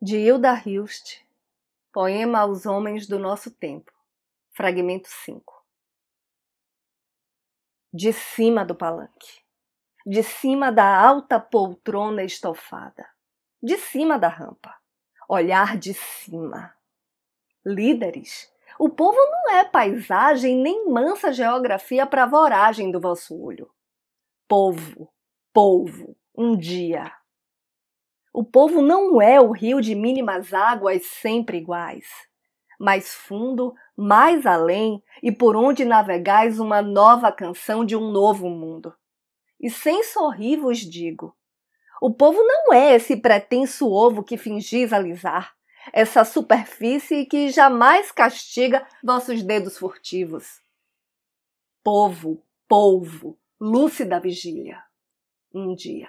de Hilda Hilst, Poema aos Homens do Nosso Tempo, fragmento 5. De cima do palanque, de cima da alta poltrona estofada, de cima da rampa, olhar de cima. Líderes, o povo não é paisagem nem mansa geografia para voragem do vosso olho. Povo, povo, um dia o povo não é o rio de mínimas águas sempre iguais, mais fundo, mais além e por onde navegais uma nova canção de um novo mundo. E sem sorrir vos digo: o povo não é esse pretenso ovo que fingis alisar, essa superfície que jamais castiga vossos dedos furtivos. Povo, polvo, lúcida vigília. Um dia.